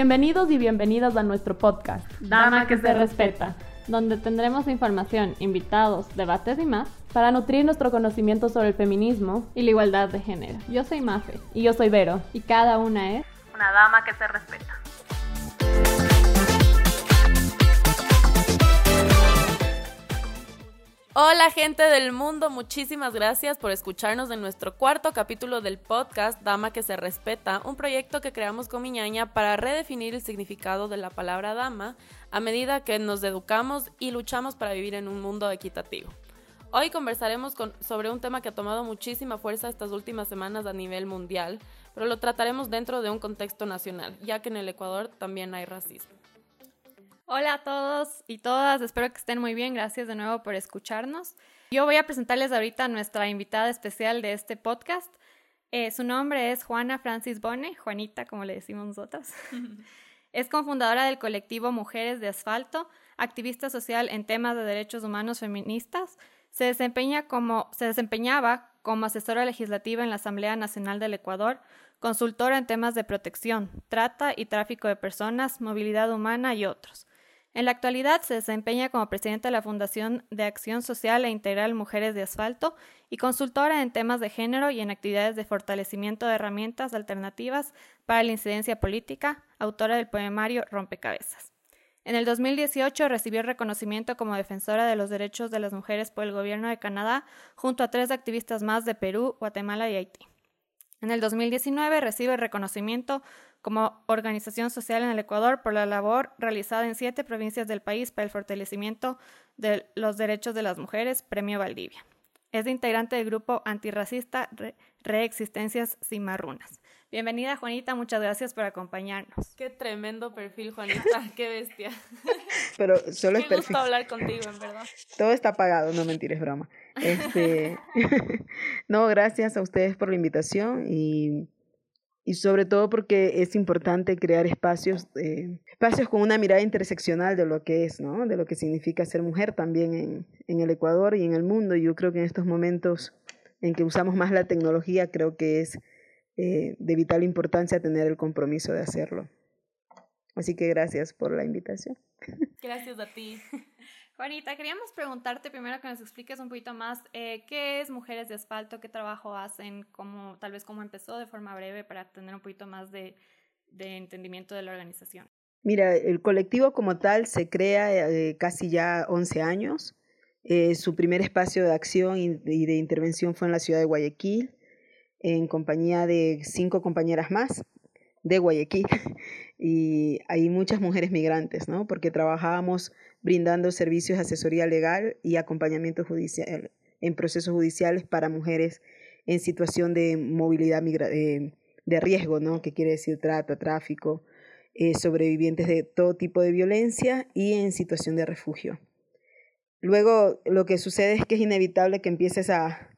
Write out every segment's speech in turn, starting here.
Bienvenidos y bienvenidas a nuestro podcast, Dama que se respeta, donde tendremos información, invitados, debates y más para nutrir nuestro conocimiento sobre el feminismo y la igualdad de género. Yo soy Mafe. Y yo soy Vero. Y cada una es una dama que se respeta. Hola gente del mundo, muchísimas gracias por escucharnos en nuestro cuarto capítulo del podcast Dama que se respeta, un proyecto que creamos con mi ñaña para redefinir el significado de la palabra dama a medida que nos educamos y luchamos para vivir en un mundo equitativo. Hoy conversaremos sobre un tema que ha tomado muchísima fuerza estas últimas semanas a nivel mundial, pero lo trataremos dentro de un contexto nacional, ya que en el Ecuador también hay racismo. Hola a todos y todas, espero que estén muy bien, gracias de nuevo por escucharnos. Yo voy a presentarles ahorita a nuestra invitada especial de este podcast. Eh, su nombre es Juana Francis Bone, Juanita como le decimos nosotros. es cofundadora del colectivo Mujeres de Asfalto, activista social en temas de derechos humanos feministas. Se, desempeña como, se desempeñaba como asesora legislativa en la Asamblea Nacional del Ecuador, consultora en temas de protección, trata y tráfico de personas, movilidad humana y otros. En la actualidad se desempeña como presidenta de la Fundación de Acción Social e Integral Mujeres de Asfalto y consultora en temas de género y en actividades de fortalecimiento de herramientas alternativas para la incidencia política, autora del poemario Rompecabezas. En el 2018 recibió reconocimiento como defensora de los derechos de las mujeres por el gobierno de Canadá junto a tres activistas más de Perú, Guatemala y Haití. En el 2019 recibe reconocimiento como organización social en el Ecuador por la labor realizada en siete provincias del país para el fortalecimiento de los derechos de las mujeres, Premio Valdivia. Es integrante del grupo antirracista Reexistencias Cimarrunas. Bienvenida, Juanita, muchas gracias por acompañarnos. Qué tremendo perfil, Juanita, qué bestia. Pero solo es Qué gusto hablar contigo, en verdad. Todo está pagado, no mentir, es broma. Este... no, gracias a ustedes por la invitación y y sobre todo porque es importante crear espacios, eh, espacios con una mirada interseccional de lo que es, ¿no? de lo que significa ser mujer también en, en el Ecuador y en el mundo. Yo creo que en estos momentos en que usamos más la tecnología, creo que es eh, de vital importancia tener el compromiso de hacerlo. Así que gracias por la invitación. Gracias a ti. Juanita, queríamos preguntarte primero que nos expliques un poquito más eh, qué es Mujeres de Asfalto, qué trabajo hacen, cómo, tal vez cómo empezó de forma breve para tener un poquito más de, de entendimiento de la organización. Mira, el colectivo como tal se crea eh, casi ya 11 años. Eh, su primer espacio de acción y de, intervención fue en la ciudad de Guayaquil, en compañía de cinco compañeras más de Guayaquil. y hay muchas mujeres migrantes, ¿no? Porque trabajábamos brindando servicios de asesoría legal y acompañamiento judicial en procesos judiciales para mujeres en situación de movilidad de, de riesgo, ¿no? que quiere decir trata, tráfico, eh, sobrevivientes de todo tipo de violencia y en situación de refugio. Luego, lo que sucede es que es inevitable que empieces a,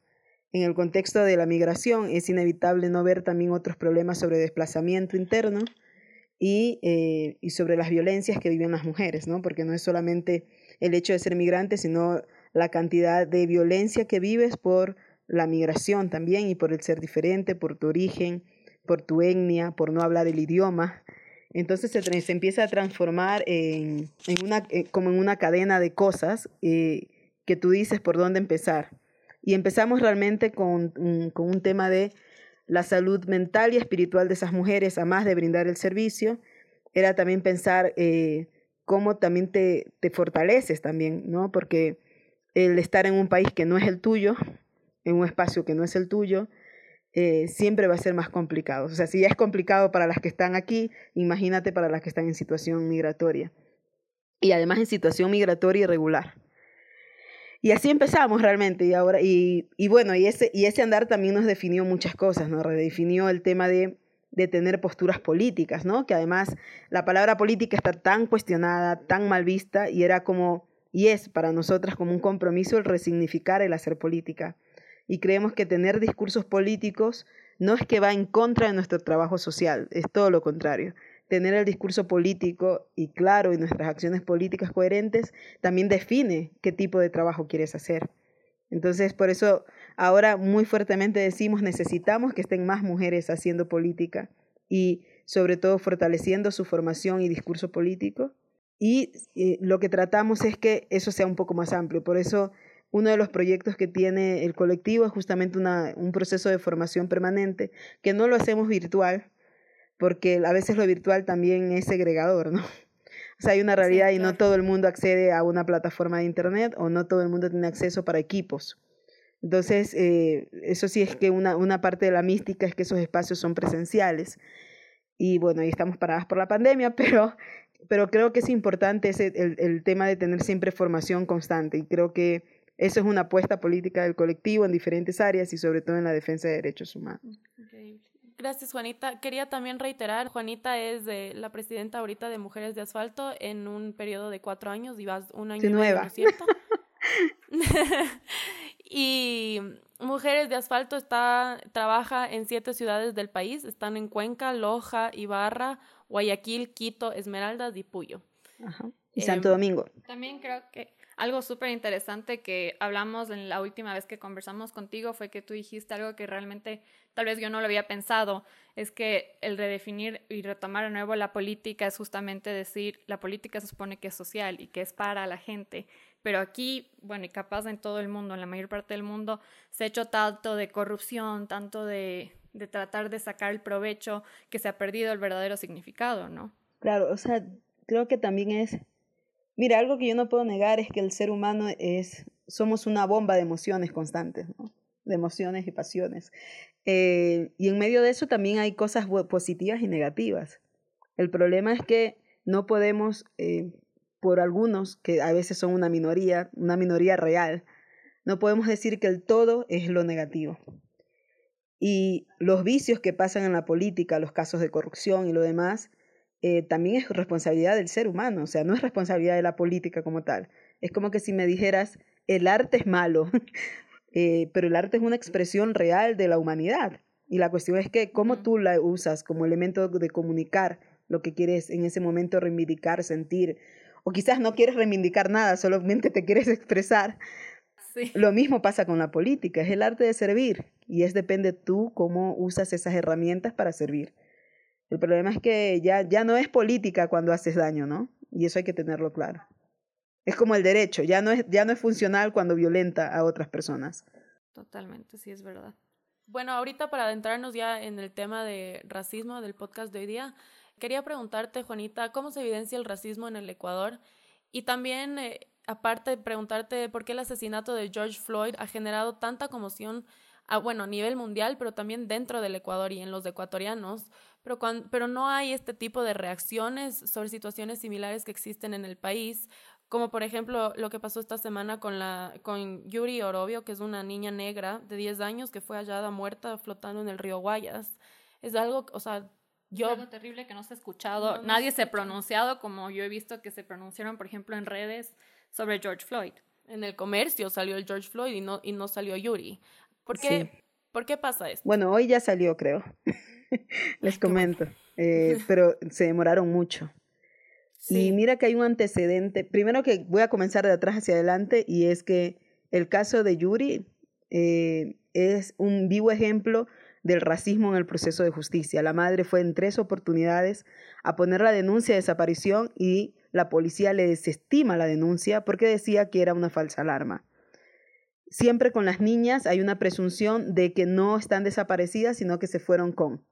en el contexto de la migración, es inevitable no ver también otros problemas sobre desplazamiento interno, y, eh, y sobre las violencias que viven las mujeres, ¿no? Porque no es solamente el hecho de ser migrante, sino la cantidad de violencia que vives por la migración también y por el ser diferente, por tu origen, por tu etnia, por no hablar el idioma. Entonces se, se empieza a transformar en, en una, eh, como en una cadena de cosas eh, que tú dices por dónde empezar. Y empezamos realmente con, con un tema de la salud mental y espiritual de esas mujeres, a más de brindar el servicio, era también pensar eh, cómo también te, te fortaleces también, ¿no? Porque el estar en un país que no es el tuyo, en un espacio que no es el tuyo, eh, siempre va a ser más complicado. O sea, si ya es complicado para las que están aquí, imagínate para las que están en situación migratoria. Y además en situación migratoria irregular. Y así empezamos realmente. Y ahora, y, bueno, y ese, andar también nos definió muchas cosas, ¿no? Redefinió el tema de, de tener posturas políticas, ¿no? Que además la palabra política está tan cuestionada, tan mal vista, y era como, y es para nosotras como un compromiso el resignificar el hacer política. Y creemos que tener discursos políticos no es que va en contra de nuestro trabajo social, es todo lo contrario tener el discurso político y claro y nuestras acciones políticas coherentes también define qué tipo de trabajo quieres hacer. Entonces, por eso ahora muy fuertemente decimos necesitamos que estén más mujeres haciendo política y sobre todo fortaleciendo su formación y discurso político. Y eh, lo que tratamos es que eso sea un poco más amplio. Por eso uno de los proyectos que tiene el colectivo es justamente una, un proceso de formación permanente, que no lo hacemos virtual, porque a veces lo virtual también es segregador, ¿no? O sea, hay una realidad y no todo el mundo accede a una plataforma de Internet o no todo el mundo tiene acceso para equipos. Entonces, eh, eso sí es que una, una parte de la mística es que esos espacios son presenciales. Y bueno, ahí estamos paradas por la pandemia, pero, pero creo que es importante ese, el, el tema de tener siempre formación constante. Y creo que eso es una apuesta política del colectivo en diferentes áreas y sobre todo en la defensa de derechos humanos. Gracias, Juanita. Quería también reiterar, Juanita es de, la presidenta ahorita de Mujeres de Asfalto en un periodo de cuatro años y vas un año y nueva. ¿cierto? y Mujeres de Asfalto está, trabaja en siete ciudades del país. Están en Cuenca, Loja, Ibarra, Guayaquil, Quito, Esmeraldas y Puyo. Ajá. Y Santo em, Domingo. También creo que algo súper interesante que hablamos en la última vez que conversamos contigo fue que tú dijiste algo que realmente tal vez yo no lo había pensado, es que el redefinir y retomar de nuevo la política es justamente decir, la política se supone que es social y que es para la gente, pero aquí, bueno, y capaz en todo el mundo, en la mayor parte del mundo, se ha hecho tanto de corrupción, tanto de, de tratar de sacar el provecho, que se ha perdido el verdadero significado, ¿no? Claro, o sea, creo que también es, mira, algo que yo no puedo negar es que el ser humano es, somos una bomba de emociones constantes, de emociones y pasiones. Eh, y en medio de eso también hay cosas positivas y negativas. El problema es que no podemos eh, por algunos, que a veces son una minoría, una minoría real, no podemos decir que el todo es lo negativo. Y los vicios que pasan en la política, los casos de corrupción y lo demás, eh, también es responsabilidad del ser humano, o sea, no es responsabilidad de la política como tal. Es como que si me dijeras, el arte es malo, eh, pero el arte es una expresión real de la humanidad. Y la cuestión es que cómo tú la usas como elemento de comunicar lo que quieres en ese momento reivindicar, sentir, o quizás no quieres reivindicar nada, solamente te quieres expresar. Lo mismo pasa con la política, es el arte de servir y es depende tú cómo usas esas herramientas para servir. El problema es que ya, ya no es política cuando haces daño, ¿no? Y eso hay que tenerlo claro. Es como el derecho, ya no es, ya no es funcional cuando violenta a otras personas. Totalmente, sí es verdad. Bueno, ahorita para adentrarnos ya en el tema de racismo del podcast de hoy día, Quería preguntarte, Juanita, ¿cómo se evidencia el racismo en el Ecuador? Y también, eh, aparte, preguntarte por qué el asesinato de George Floyd ha generado tanta conmoción, a, bueno, a nivel mundial, pero también dentro del Ecuador y en los ecuatorianos, pero, pero no hay este tipo de reacciones sobre situaciones similares que existen en el país, como por ejemplo lo que pasó esta semana con, la, con Yuri Orobio, que es una niña negra de 10 años que fue hallada muerta flotando en el río Guayas. Es algo, o sea, yo, es algo terrible que no se ha escuchado, nadie se ha pronunciado como yo he visto que se pronunciaron, por ejemplo, en redes sobre George Floyd. En el comercio salió el George Floyd y no, y no salió Yuri. ¿Por qué, ¿Por qué pasa esto? Bueno, hoy ya salió, creo. Les comento. Eh, pero se demoraron mucho. Y mira que hay un antecedente. Primero que voy a comenzar de atrás hacia adelante y es que el caso de Yuri eh, es un vivo ejemplo del racismo en el proceso de justicia. La madre fue en tres oportunidades a poner la denuncia de desaparición y la policía le desestima la denuncia porque decía que era una falsa alarma. Siempre con las niñas hay una presunción de que no están desaparecidas, sino que se fueron con.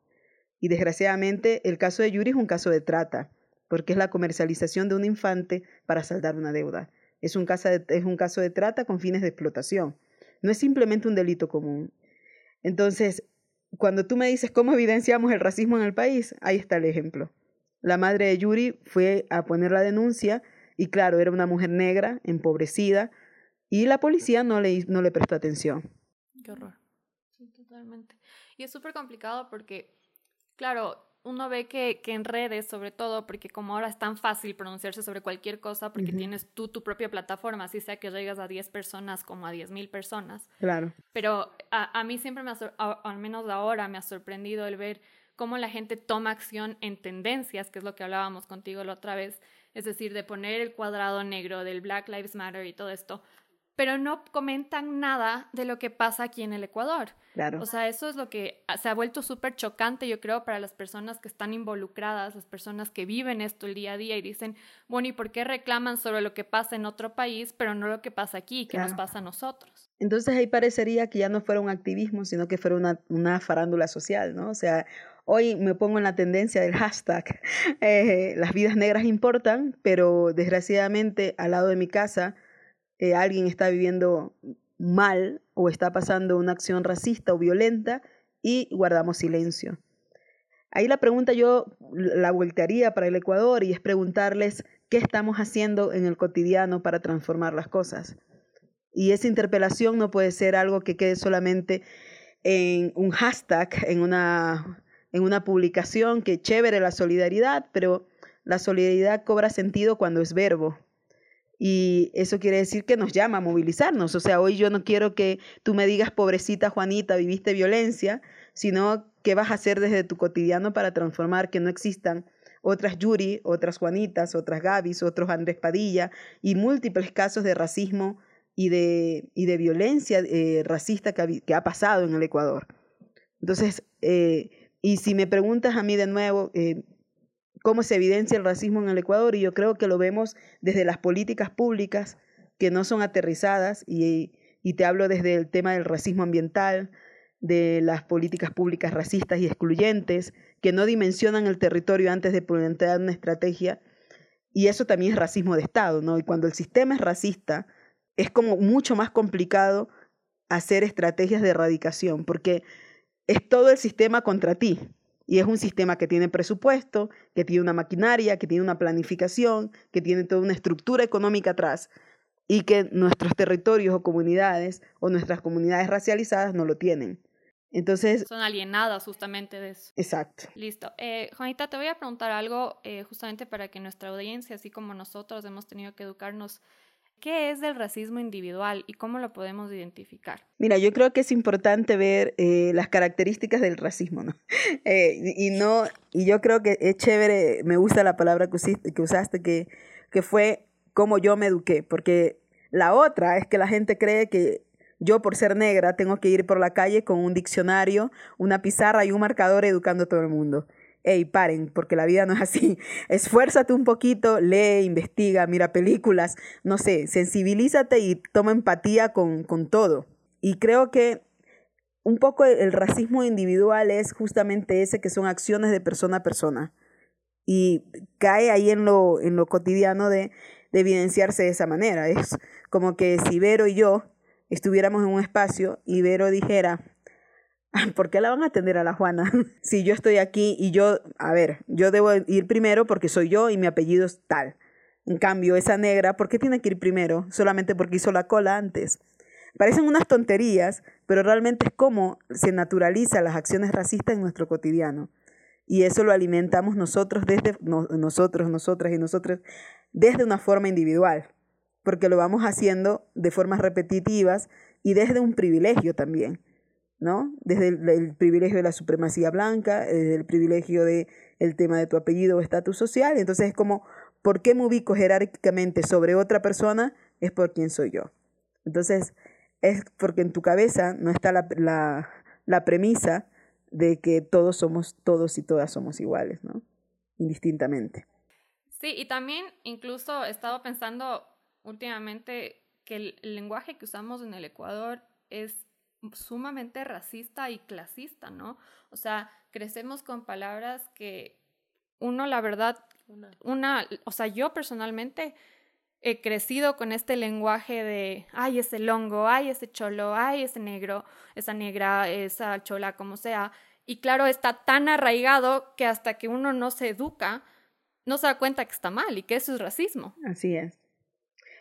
Y desgraciadamente el caso de Yuri es un caso de trata, porque es la comercialización de un infante para saldar una deuda. Es un caso de, es un caso de trata con fines de explotación. No es simplemente un delito común. Entonces, cuando tú me dices cómo evidenciamos el racismo en el país, ahí está el ejemplo. La madre de Yuri fue a poner la denuncia y claro, era una mujer negra, empobrecida, y la policía no le, no le prestó atención. Qué horror. Sí, totalmente. Y es súper complicado porque, claro, uno ve que, que, en redes, sobre todo, porque como ahora es tan fácil pronunciarse sobre cualquier cosa, porque tienes tú tu propia plataforma, así sea que llegas a 10 personas como a 10 mil personas. Claro. Pero a, a mí siempre, me ha, al menos ahora, me ha sorprendido el ver cómo la gente toma acción en tendencias, que es lo que hablábamos contigo la otra vez, es decir, de poner el cuadrado negro del Black Lives Matter y todo esto, pero no comentan nada de lo que pasa aquí en el Ecuador. Claro. O sea, eso es lo que se ha vuelto súper chocante, yo creo, para las personas que están involucradas, las personas que viven esto el día a día y dicen, bueno, ¿y por qué reclaman sobre lo que pasa en otro país, pero no lo que pasa aquí, que nos pasa a nosotros? Entonces ahí parecería que ya no fuera un activismo, sino que fuera una, una farándula social, ¿no? O sea, hoy me pongo en la tendencia del hashtag, eh, las vidas negras importan, pero desgraciadamente al lado de mi casa eh, alguien está viviendo mal o está pasando una acción racista o violenta y guardamos silencio. Ahí la pregunta yo la voltearía para el Ecuador y es preguntarles qué estamos haciendo en el cotidiano para transformar las cosas. Y esa interpelación no puede ser algo que quede solamente en un hashtag, en una, en una publicación, que chévere la solidaridad, pero la solidaridad cobra sentido cuando es verbo, y eso quiere decir que nos llama a movilizarnos. O sea, hoy yo no quiero que tú me digas, pobrecita Juanita, viviste violencia, sino qué vas a hacer desde tu cotidiano para transformar que no existan otras Yuri, otras Juanitas, otras Gabis, otros Andrés Padilla y múltiples casos de racismo y de, y de violencia eh, racista que ha, pasado en el Ecuador. Entonces, eh, y si me preguntas a mí de nuevo, eh, cómo se evidencia el racismo en el Ecuador y yo creo que lo vemos desde las políticas públicas que no son aterrizadas y, te hablo desde el tema del racismo ambiental, de las políticas públicas racistas y excluyentes, que no dimensionan el territorio antes de plantear una estrategia. Y eso también es racismo de Estado, ¿no? Y cuando el sistema es racista, es como mucho más complicado hacer estrategias de erradicación, porque es todo el sistema contra ti. Y es un sistema que tiene presupuesto, que tiene una maquinaria, que tiene una planificación, que tiene toda una estructura económica atrás y que nuestros territorios o comunidades o nuestras comunidades racializadas no lo tienen. Entonces... Son alienadas justamente de eso. Exacto. Listo. Eh, Juanita, te voy a preguntar algo eh, justamente para que nuestra audiencia, así como nosotros hemos tenido que educarnos ¿Qué es el racismo individual y cómo lo podemos identificar? Mira, yo creo que es importante ver eh, las características del racismo, ¿no? Eh, y no, y yo creo que es chévere, me gusta la palabra que usaste, que, que, fue como yo me eduqué, porque la otra es que la gente cree que yo por ser negra tengo que ir por la calle con un diccionario, una pizarra y un marcador educando a todo el mundo hey, paren, porque la vida no es así. Esfuérzate un poquito, lee, investiga, mira películas, no sé, sensibilízate y toma empatía con, con todo. Y creo que un poco el racismo individual es justamente ese que son acciones de persona a persona. Y cae ahí en lo, en lo cotidiano de, de evidenciarse de esa manera. Es como que si Vero y yo estuviéramos en un espacio y Vero dijera, ¿por qué la van a atender a la Juana? si yo estoy aquí y yo, a ver, yo debo ir primero porque soy yo y mi apellido es tal. En cambio, esa negra, ¿por qué tiene que ir primero? Solamente porque hizo la cola antes. Parecen unas tonterías, pero realmente es como se naturalizan las acciones racistas en nuestro cotidiano. Y eso lo alimentamos nosotros desde nosotros, nosotras y nosotros desde una forma individual, porque lo vamos haciendo de formas repetitivas y desde un privilegio también. ¿No? Desde el, privilegio de la supremacía blanca, desde el privilegio del el tema de tu apellido o estatus social. Entonces es como, ¿por qué me ubico jerárquicamente sobre otra persona? Es por quién soy yo. Entonces es porque en tu cabeza no está la, la, la premisa de que todos somos, todos y todas somos iguales, ¿no? Indistintamente. Sí, y también incluso he estado pensando últimamente que el lenguaje que usamos en el Ecuador es sumamente racista y clasista, ¿no? O sea, crecemos con palabras que uno, la verdad, una, o sea, yo personalmente he crecido con este lenguaje de, ay, ese longo, ay, ese cholo, ay, ese negro, esa negra, esa chola, como sea. Y claro, está tan arraigado que hasta que uno no se educa, no se da cuenta que está mal y que eso es racismo. Así es.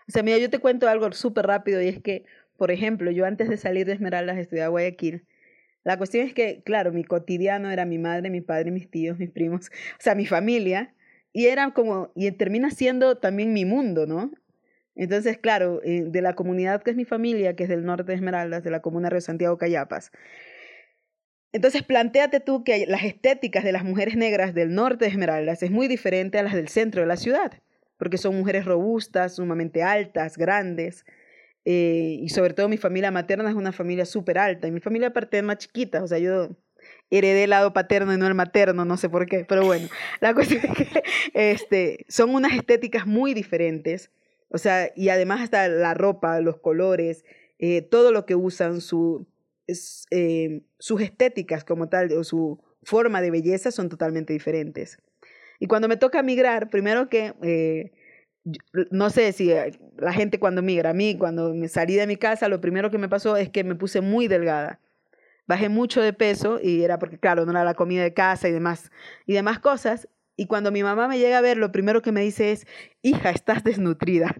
O sea, mira, yo te cuento algo súper rápido y es que por ejemplo, yo antes de salir de Esmeraldas estudiaba Guayaquil. La cuestión es que, claro, mi cotidiano era mi madre, mi padre, mis tíos, mis primos, o sea, mi familia, y era como, y termina siendo también mi mundo, ¿no? Entonces, claro, eh, de la comunidad que es mi familia, que es del norte de Esmeraldas, de la comuna de Santiago Cayapas. Entonces, planteate tú que las estéticas de las mujeres negras del norte de Esmeraldas es muy diferente a las del centro de la ciudad, porque son mujeres robustas, sumamente altas, grandes, eh, y sobre todo mi familia materna es una familia súper alta, y mi familia paterna chiquita, o sea, yo heredé el lado paterno y no el materno, no sé por qué, pero bueno, la cuestión es que este, son unas estéticas muy diferentes, o sea, y además hasta la ropa, los colores, eh, todo lo que usan, eh, sus estéticas como tal, o su forma de belleza son totalmente diferentes. Y cuando me toca migrar, primero que, eh, no sé si la gente cuando migra, a mí cuando me salí de mi casa, lo primero que me pasó es que me puse muy delgada bajé mucho de peso y era porque, claro, no era la comida de casa y demás, y demás cosas. Y cuando mi mamá me llega a ver, lo primero que me dice es, hija, estás desnutrida.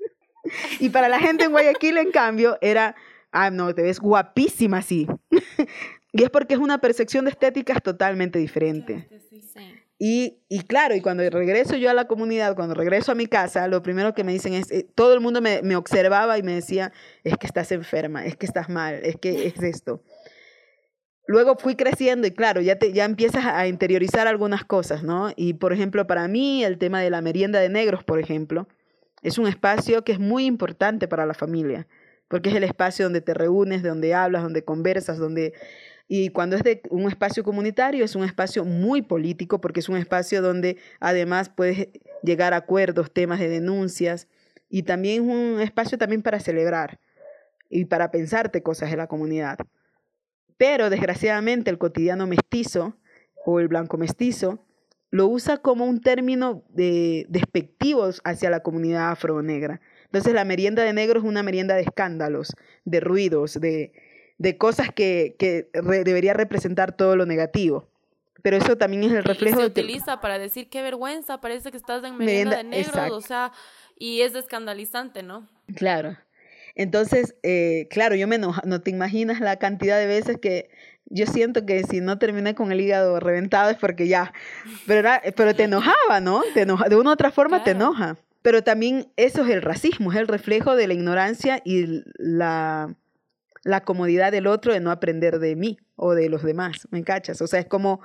y para la gente en Guayaquil, en cambio, era, ah, no, te ves guapísima así. y es porque es una percepción de estéticas totalmente diferente. Y, y, claro, y cuando regreso yo a la comunidad, cuando regreso a mi casa, lo primero que me dicen es, eh, todo el mundo me, me, observaba y me decía, es que estás enferma, es que estás mal, es que es esto. Luego fui creciendo y claro, ya, te, ya empiezas a interiorizar algunas cosas, ¿no? Y por ejemplo, para mí el tema de la merienda de negros, por ejemplo, es un espacio que es muy importante para la familia, porque es el espacio donde te reúnes, donde hablas, donde conversas, donde... Y cuando es de un espacio comunitario, es un espacio muy político, porque es un espacio donde además puedes llegar a acuerdos, temas de denuncias, y también es un espacio también para celebrar y para pensarte cosas de la comunidad. Pero desgraciadamente el cotidiano mestizo o el blanco mestizo lo usa como un término de, despectivo hacia la comunidad afro-negra. Entonces la merienda de negro es una merienda de escándalos, de ruidos, de, de cosas que, que debería representar todo lo negativo. Pero eso también es el reflejo. Y se utiliza para decir qué vergüenza, parece que estás en merienda, de negro, o sea, y es escandalizante, ¿no? Claro. Entonces, eh, claro, yo me enoja, no te imaginas la cantidad de veces que yo siento que si no terminé con el hígado reventado es porque ya, pero, pero te enojaba, ¿no? Te enoja, de una u otra forma te enoja. Pero también eso es el racismo, es el reflejo de la ignorancia y la, la comodidad del otro de no aprender de mí o de los demás, ¿me cachas? O sea, es como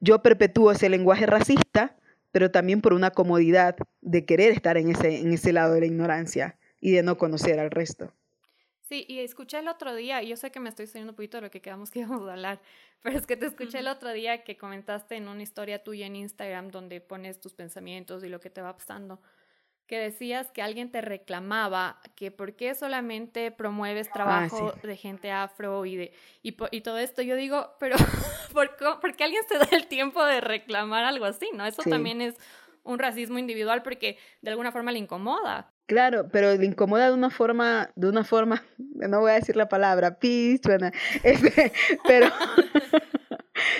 yo perpetúo ese lenguaje racista, pero también por una comodidad de querer estar en ese, en ese lado de la ignorancia y de no conocer al resto. Sí, y escuché el otro día, yo sé que me estoy saliendo un poquito de lo que quedamos que íbamos a hablar, pero es que te escuché el otro día que comentaste en una historia tuya en Instagram donde pones tus pensamientos y lo que te va pasando, que decías que alguien te reclamaba que por qué solamente promueves ah, trabajo de gente afro y, de, y, y, todo esto. Yo digo, pero ¿por qué, alguien se da el tiempo de reclamar algo así? ¿no? Eso también es un racismo individual porque de alguna forma le incomoda. Claro, pero le incomoda de una forma, de una forma, no voy a decir la palabra, peace, este, pero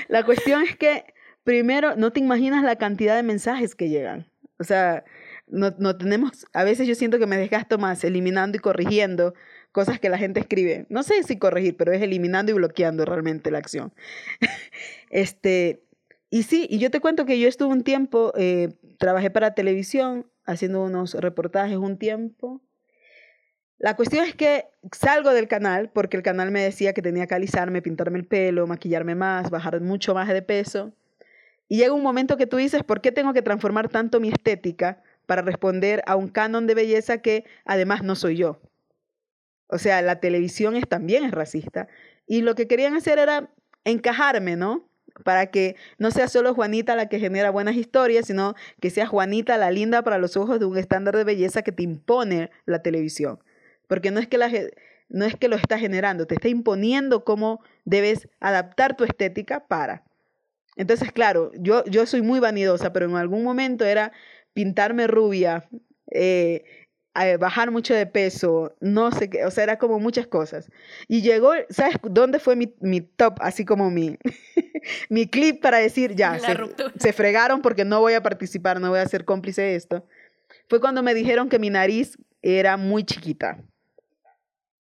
la cuestión es que primero no te imaginas la cantidad de mensajes que llegan. O sea, no, no tenemos, a veces yo siento que me desgasto más eliminando y corrigiendo cosas que la gente escribe. No sé si corregir, pero es eliminando y bloqueando realmente la acción. este, y sí, y yo te cuento que yo estuve un tiempo, eh, trabajé para televisión haciendo unos reportajes un tiempo. La cuestión es que salgo del canal porque el canal me decía que tenía que alisarme, pintarme el pelo, maquillarme más, bajar mucho más de peso. Y llega un momento que tú dices, ¿por qué tengo que transformar tanto mi estética para responder a un canon de belleza que además no soy yo? O sea, la televisión es, también es racista. Y lo que querían hacer era encajarme, ¿no? para que no sea solo Juanita la que genera buenas historias, sino que sea Juanita la linda para los ojos de un estándar de belleza que te impone la televisión. Porque no es que, la, no es que lo está generando, te está imponiendo cómo debes adaptar tu estética para. Entonces, claro, yo, yo soy muy vanidosa, pero en algún momento era pintarme rubia, eh, bajar mucho de peso, no sé qué, o sea, era como muchas cosas. Y llegó, ¿sabes dónde fue mi, mi top? Así como mi, mi clip para decir, ya, se, se, fregaron porque no voy a participar, no voy a ser cómplice de esto. Fue cuando me dijeron que mi nariz era muy chiquita.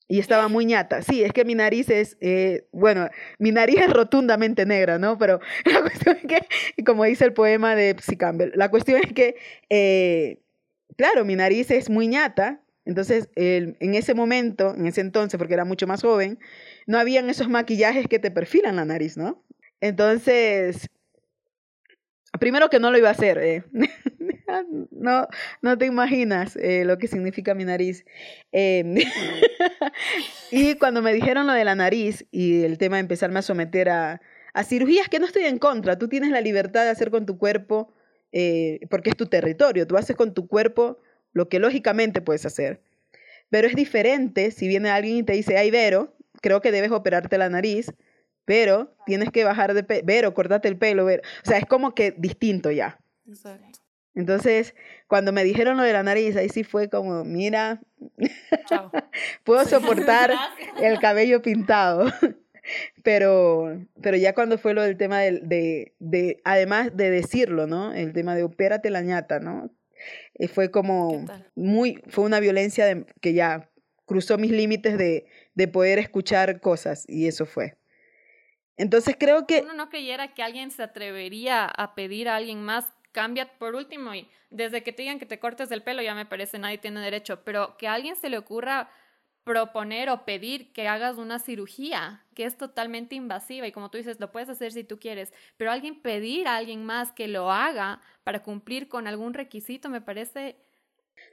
Y estaba muy ñata. Sí, es que mi nariz es, eh, bueno, mi nariz es rotundamente negra, ¿no? Pero la cuestión es que, como dice el poema de Psy Campbell, la cuestión es que eh, claro, mi nariz es muy ñata, entonces en ese momento, en ese entonces, porque era mucho más joven, no habían esos maquillajes que te perfilan la nariz, ¿no? Entonces, primero que no lo iba a hacer, ¿eh? no, no te imaginas eh, lo que significa mi nariz. Em, y cuando me dijeron lo de la nariz y el tema de empezarme a someter a, a cirugías, que no estoy en contra, tú tienes la libertad de hacer con tu cuerpo, eh, porque es tu territorio, tú haces con tu cuerpo lo que lógicamente puedes hacer. Pero es diferente si viene alguien y te dice, ay, Vero, creo que debes operarte la nariz, pero tienes que bajar de peso, Vero, cortate el pelo, Vero. O sea, es como que distinto ya. Exacto. Entonces, cuando me dijeron lo de la nariz, ahí sí fue como, mira, Chao. puedo soportar el cabello pintado. pero, pero ya cuando fue lo del tema de, de, de, además de decirlo, ¿no? El tema de opérate la ñata, ¿no? Eh, fue como muy, fue una violencia que ya cruzó mis límites de, de poder escuchar cosas y eso fue. Entonces creo que... Uno no creyera que alguien se atrevería a pedir a alguien más, cambia por último y desde que te digan que te cortes el pelo ya me parece nadie tiene derecho, pero que a alguien se le ocurra proponer o pedir que hagas una cirugía que es totalmente invasiva y como tú dices, lo puedes hacer si tú quieres, pero alguien pedir a alguien más que lo haga para cumplir con algún requisito me parece...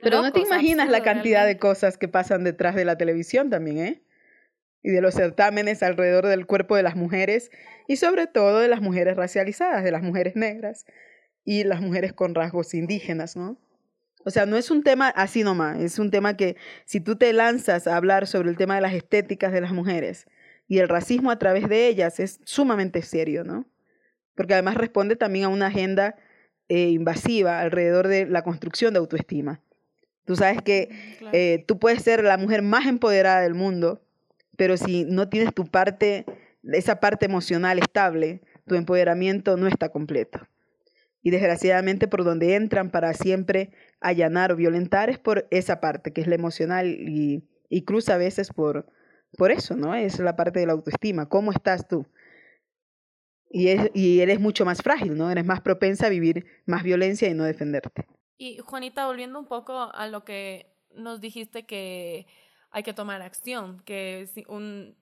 Pero no te imaginas la cantidad de cosas que pasan detrás de la televisión también, ¿eh? Y de los certámenes alrededor del cuerpo de las mujeres y sobre todo de las mujeres racializadas, de las mujeres negras y las mujeres con rasgos indígenas, ¿no? O sea, no es un tema así nomás, es un tema que si tú te lanzas a hablar sobre el tema de las estéticas de las mujeres y el racismo a través de ellas es sumamente serio, ¿no? Porque además responde también a una agenda eh, invasiva alrededor de la construcción de autoestima. Tú sabes que eh, tú puedes ser la mujer más empoderada del mundo, pero si no tienes tu parte, esa parte emocional estable, tu empoderamiento no está completo. Y desgraciadamente por donde entran para siempre allanar o violentar es por esa parte, que es la emocional y, y cruza a veces por, por eso, ¿no? Es la parte de la autoestima. ¿Cómo estás tú? Y, es, y eres mucho más frágil, ¿no? Eres más propensa a vivir más violencia y no defenderte. Y Juanita, volviendo un poco a lo que nos dijiste que hay que tomar acción, que un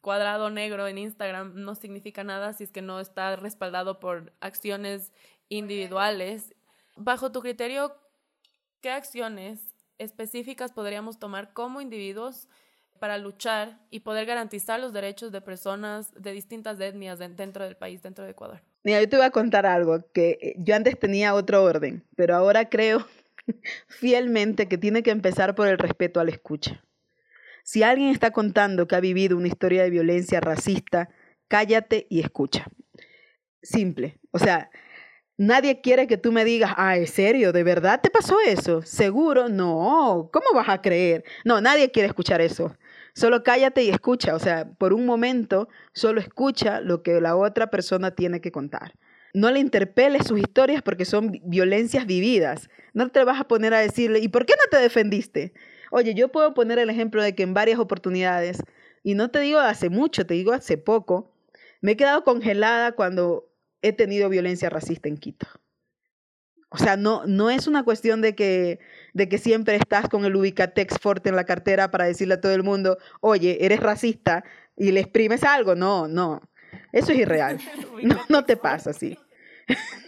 cuadrado negro en Instagram no significa nada si es que no está respaldado por acciones individuales. Bajo tu criterio, ¿qué acciones específicas podríamos tomar como individuos para luchar y poder garantizar los derechos de personas de distintas etnias dentro del país, dentro de Ecuador? Mira, yo te voy a contar algo, que eh, yo antes tenía otro orden, pero ahora creo fielmente que tiene que empezar por el respeto a la escucha. Si alguien está contando que ha vivido una historia de violencia racista, cállate y escucha. Simple. O sea, Nadie quiere que tú me digas, ah, ¿es serio? ¿De verdad te pasó eso? ¿Seguro? No, ¿cómo vas a creer? No, nadie quiere escuchar eso. Solo cállate y escucha, o sea, por un momento solo escucha lo que la otra persona tiene que contar. No le interpeles sus historias porque son violencias vividas. No te vas a poner a decirle, ¿y por qué no te defendiste? Oye, yo puedo poner el ejemplo de que en varias oportunidades, y no te digo hace mucho, te digo hace poco, me he quedado congelada cuando he tenido violencia racista en Quito. O sea, no, no es una cuestión de que, de que siempre estás con el Ubicatex Forte en la cartera para decirle a todo el mundo, oye, eres racista y le exprimes algo. No, no. Eso es irreal. No, no te pasa así.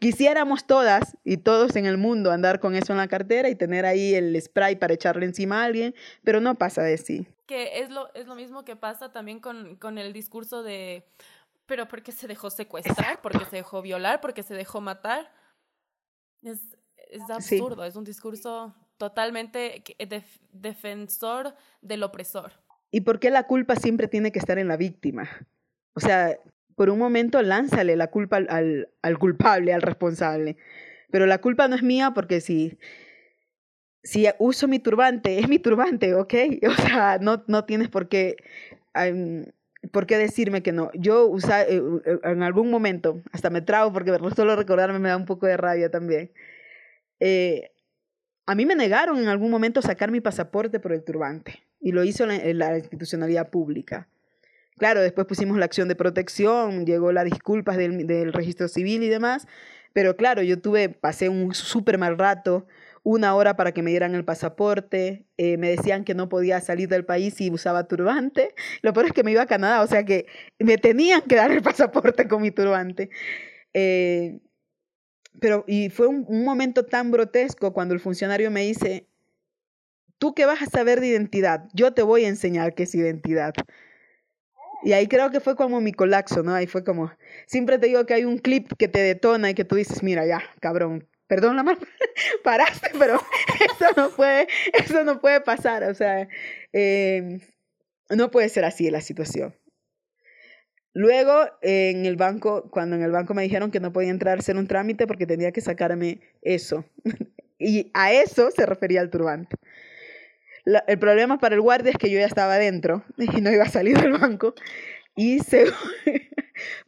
Quisiéramos todas y todos en el mundo andar con eso en la cartera y tener ahí el spray para echarle encima a alguien, pero no pasa de sí. Que es lo, es lo mismo que pasa también con, con el discurso de pero porque se dejó secuestrar, porque se dejó violar, porque se dejó matar. Es, es absurdo, es un discurso totalmente defensor del opresor. ¿Y por qué la culpa siempre tiene que estar en la víctima? O sea, por un momento lánzale la culpa al, al, culpable, al responsable. Pero la culpa no es mía porque si, si uso mi turbante, es mi turbante, ¿ok? O sea, no, no tienes por qué... ¿por qué decirme que no? Yo usa, eh, eh, en algún momento, hasta me trago porque solo recordarme me da un poco de rabia también. Eh, a mí me negaron en algún momento sacar mi pasaporte por el turbante y lo hizo la, la institucionalidad pública. Claro, después pusimos la acción de protección, llegó las disculpas del, del registro civil y demás, pero claro, yo tuve, pasé un súper mal rato, una hora para que me dieran el pasaporte, eh, me decían que no podía salir del país si usaba turbante. Lo peor es que me iba a Canadá, o sea que me tenían que dar el pasaporte con mi turbante. Eh, pero, y fue un, un momento tan grotesco cuando el funcionario me dice, ¿tú qué vas a saber de identidad? Yo te voy a enseñar qué es identidad. Y ahí creo que fue como mi colapso, ¿no? Ahí fue como, siempre te digo que hay un clip que te detona y que tú dices, mira, ya, cabrón, perdón la paraste, pero eso no puede, eso no puede pasar, o sea, eh, no puede ser así la situación. Luego, en el banco, cuando en el banco me dijeron que no podía entrar a hacer un trámite porque tenía que sacarme eso. y a eso se refería el turbante el problema para el guardia es que yo ya estaba dentro y no iba a salir del banco. Y se...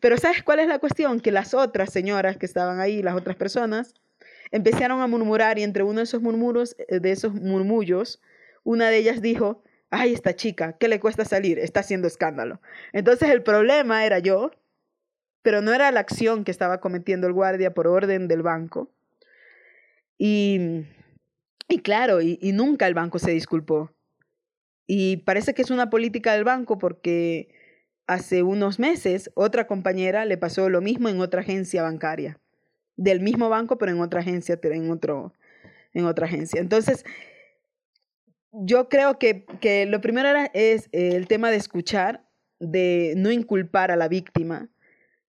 Pero ¿sabes cuál es la cuestión? Que las otras señoras que estaban ahí, las otras personas, empezaron a murmurar y entre uno de esos murmuros, eh, de esos murmullos, una de ellas dijo, ay, esta chica, ¿qué le cuesta salir? Está haciendo escándalo. Entonces el problema era yo, pero no era la acción que estaba cometiendo el guardia por orden del banco. Y y claro, y, nunca el banco se disculpó. Y parece que es una política del banco porque hace unos meses otra compañera le pasó lo mismo en otra agencia bancaria. Del mismo banco, pero en otra agencia, en, otro, en otra agencia. Entonces, yo creo que, que lo primero es el tema de escuchar, de no inculpar a la víctima,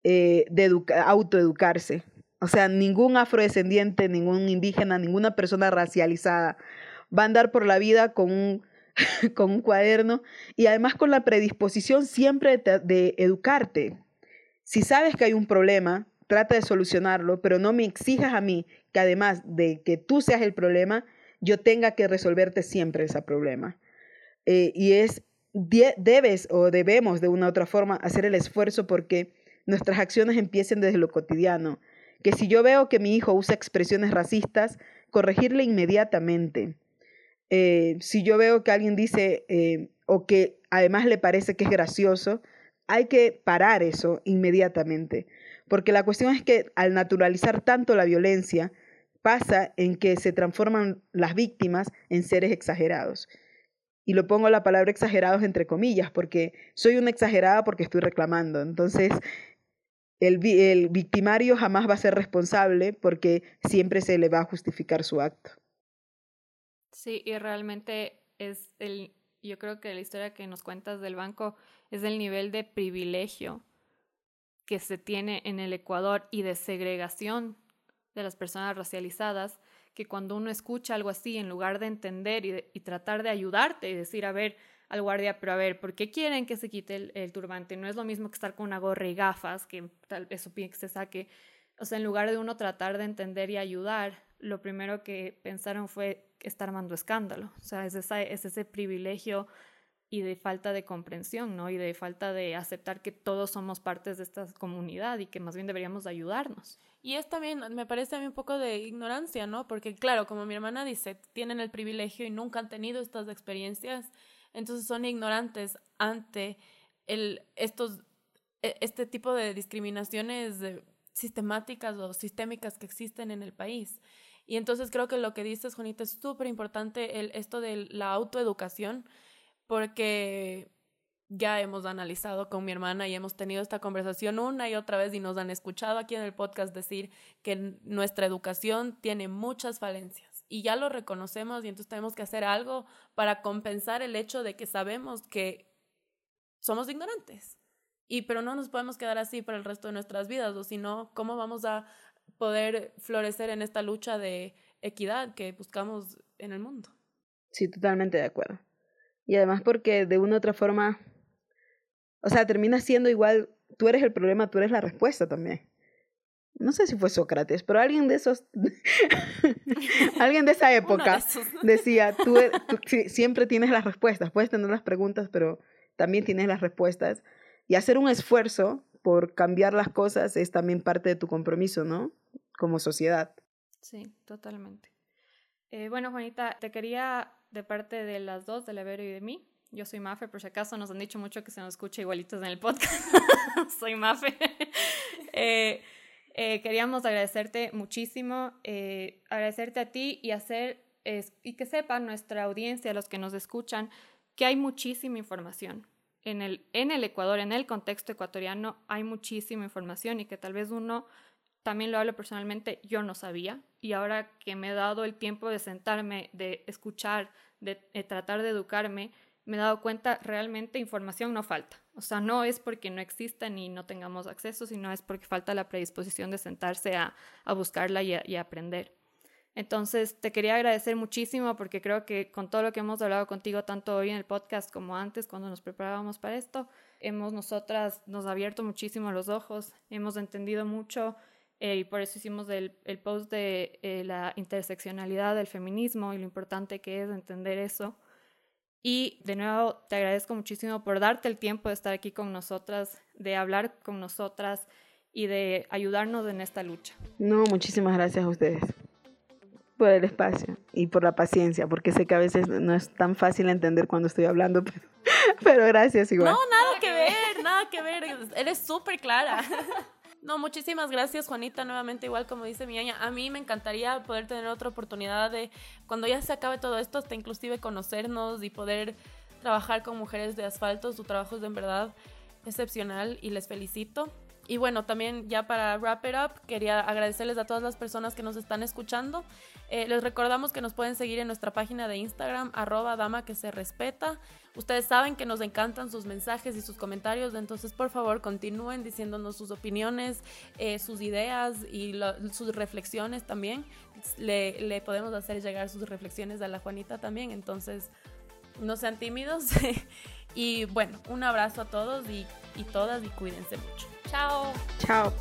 eh, de autoeducarse. O sea, ningún afrodescendiente, ningún indígena, ninguna persona racializada va a andar por la vida con un, con un cuaderno y además con la predisposición siempre de educarte. Si sabes que hay un problema, trata de solucionarlo, pero no me exijas a mí que además de que tú seas el problema, yo tenga que resolverte siempre ese problema. Eh, y es, debes o debemos de una u otra forma hacer el esfuerzo porque nuestras acciones empiecen desde lo cotidiano que si yo veo que mi hijo usa expresiones racistas, corregirle inmediatamente. Eh, si yo veo que alguien dice eh, o que además le parece que es gracioso, hay que parar eso inmediatamente. Porque la cuestión es que al naturalizar tanto la violencia, pasa en que se transforman las víctimas en seres exagerados. Y lo pongo la palabra exagerados entre comillas, porque soy una exagerada porque estoy reclamando. Entonces, el, el, victimario jamás va a ser responsable porque siempre se le va a justificar su acto. Sí, y realmente es el, yo creo que la historia que nos cuentas del banco es el nivel de privilegio que se tiene en el Ecuador y de segregación de las personas racializadas, que cuando uno escucha algo así, en lugar de entender y, tratar de ayudarte y decir, a ver, al guardia, pero a ver, ¿por qué quieren que se quite el, turbante? No es lo mismo que estar con una gorra y gafas, que tal eso que se saque. O sea, en lugar de uno tratar de entender y ayudar, lo primero que pensaron fue estar armando escándalo. O sea, es, esa, es ese privilegio y de falta de comprensión, ¿no? Y de falta de aceptar que todos somos partes de esta comunidad y que más bien deberíamos ayudarnos. Y es también, me parece a mí un poco de ignorancia, ¿no? Porque claro, como mi hermana dice, tienen el privilegio y nunca han tenido estas experiencias entonces son ignorantes ante el, estos, e, este tipo de discriminaciones sistemáticas o sistémicas que existen en el país. Y entonces creo que lo que dices, Juanita, es súper importante esto de la autoeducación, porque ya hemos analizado con mi hermana y hemos tenido esta conversación una y otra vez y nos han escuchado aquí en el podcast decir que nuestra educación tiene muchas falencias y ya lo reconocemos y entonces tenemos que hacer algo para compensar el hecho de que sabemos que somos ignorantes. Y pero no nos podemos quedar así para el resto de nuestras vidas, o si no, ¿cómo vamos a poder florecer en esta lucha de equidad que buscamos en el mundo? Sí, totalmente de acuerdo. Y además porque de una u otra forma, o sea, termina siendo igual, tú eres el problema, tú eres la respuesta también no sé si fue Sócrates, pero alguien de esos, alguien de esa época decía, tú, e, siempre tienes las respuestas, puedes tener las preguntas, pero también tienes las respuestas. Y hacer un esfuerzo por cambiar las cosas es también parte de tu compromiso, ¿no? Como sociedad. Sí, totalmente. Eh, bueno, Juanita, te quería, de parte de las dos, de Levero y de mí, yo soy Mafe, por si acaso nos han dicho mucho que se nos escucha igualitos en el podcast. soy Mafe. eh, eh, queríamos agradecerte muchísimo, eh, agradecerte a ti y hacer y que sepa nuestra audiencia, los que nos escuchan, que hay muchísima información. En el, en el Ecuador, en el contexto ecuatoriano, hay muchísima información y que tal vez uno también lo hablo personalmente, yo no sabía y ahora que me he dado el tiempo de sentarme, de escuchar, de, tratar de educarme, me he dado cuenta realmente información no falta. O sea, no es porque no exista ni no tengamos acceso, sino es porque falta la predisposición de sentarse a, buscarla y, y aprender. Entonces, te quería agradecer muchísimo porque creo que con todo lo que hemos hablado contigo, tanto hoy en el podcast como antes, cuando nos preparábamos para esto, hemos nosotras, nos abierto muchísimo los ojos, hemos entendido mucho eh, y por eso hicimos el, el post de eh, la interseccionalidad del feminismo y lo importante que es entender eso. Y de nuevo, te agradezco muchísimo por darte el tiempo de estar aquí con nosotras, de hablar con nosotras y de ayudarnos en esta lucha. No, muchísimas gracias a ustedes por el espacio y por la paciencia, porque sé que a veces no es tan fácil entender cuando estoy hablando, pero, pero gracias igual. No, nada que ver, nada que ver, eres súper clara. No, muchísimas gracias Juanita, nuevamente igual como dice mi aña. A mí me encantaría poder tener otra oportunidad de, cuando ya se acabe todo esto, hasta inclusive conocernos y poder trabajar con mujeres de asfalto. Su trabajo es de en verdad excepcional y les felicito. Y bueno, también ya para wrap it up, quería agradecerles a todas las personas que nos están escuchando. Eh, les recordamos que nos pueden seguir en nuestra página de Instagram, arroba dama que se respeta. Ustedes saben que nos encantan sus mensajes y sus comentarios, entonces por favor continúen diciéndonos sus opiniones, eh, sus ideas y sus reflexiones también. Le, le podemos hacer llegar sus reflexiones a la Juanita también, entonces no sean tímidos. y bueno, un abrazo a todos y, y todas y cuídense mucho. Chao. Chao.